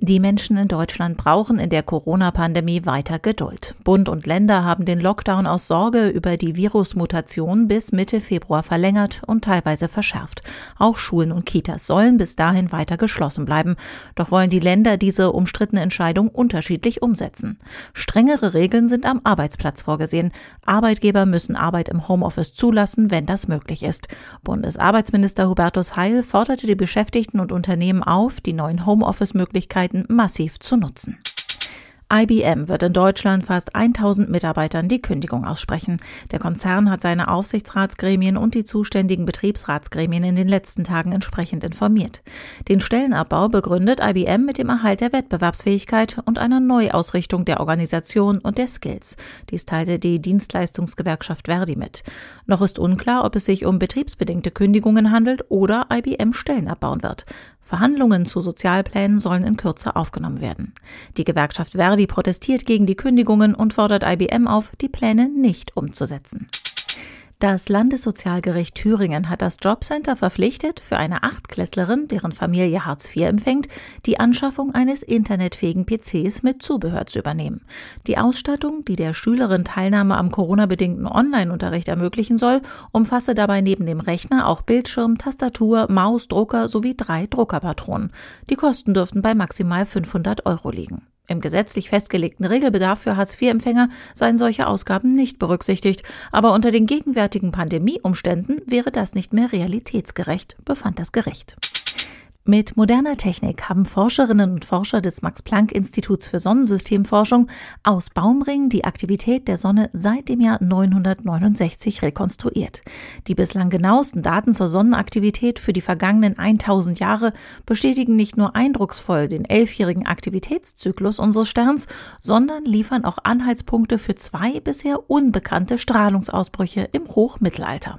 Die Menschen in Deutschland brauchen in der Corona-Pandemie weiter Geduld. Bund und Länder haben den Lockdown aus Sorge über die Virusmutation bis Mitte Februar verlängert und teilweise verschärft. Auch Schulen und Kitas sollen bis dahin weiter geschlossen bleiben. Doch wollen die Länder diese umstrittene Entscheidung unterschiedlich umsetzen. Strengere Regeln sind am Arbeitsplatz vorgesehen. Arbeitgeber müssen Arbeit im Homeoffice zulassen, wenn das möglich ist. Bundesarbeitsminister Hubertus Heil forderte die Beschäftigten und Unternehmen auf, die neuen Homeoffice-Möglichkeiten massiv zu nutzen. IBM wird in Deutschland fast 1000 Mitarbeitern die Kündigung aussprechen. Der Konzern hat seine Aufsichtsratsgremien und die zuständigen Betriebsratsgremien in den letzten Tagen entsprechend informiert. Den Stellenabbau begründet IBM mit dem Erhalt der Wettbewerbsfähigkeit und einer Neuausrichtung der Organisation und der Skills. Dies teilte die Dienstleistungsgewerkschaft Verdi mit. Noch ist unklar, ob es sich um betriebsbedingte Kündigungen handelt oder IBM Stellen abbauen wird. Verhandlungen zu Sozialplänen sollen in Kürze aufgenommen werden. Die Gewerkschaft Verdi protestiert gegen die Kündigungen und fordert IBM auf, die Pläne nicht umzusetzen. Das Landessozialgericht Thüringen hat das Jobcenter verpflichtet, für eine Achtklässlerin, deren Familie Hartz IV empfängt, die Anschaffung eines internetfähigen PCs mit Zubehör zu übernehmen. Die Ausstattung, die der Schülerin Teilnahme am Corona-bedingten Online-Unterricht ermöglichen soll, umfasse dabei neben dem Rechner auch Bildschirm, Tastatur, Maus, Drucker sowie drei Druckerpatronen. Die Kosten dürften bei maximal 500 Euro liegen. Im gesetzlich festgelegten Regelbedarf für Hartz-IV-Empfänger seien solche Ausgaben nicht berücksichtigt, aber unter den gegenwärtigen Pandemieumständen wäre das nicht mehr realitätsgerecht, befand das Gericht. Mit moderner Technik haben Forscherinnen und Forscher des Max-Planck-Instituts für Sonnensystemforschung aus Baumringen die Aktivität der Sonne seit dem Jahr 969 rekonstruiert. Die bislang genauesten Daten zur Sonnenaktivität für die vergangenen 1000 Jahre bestätigen nicht nur eindrucksvoll den elfjährigen Aktivitätszyklus unseres Sterns, sondern liefern auch Anhaltspunkte für zwei bisher unbekannte Strahlungsausbrüche im Hochmittelalter.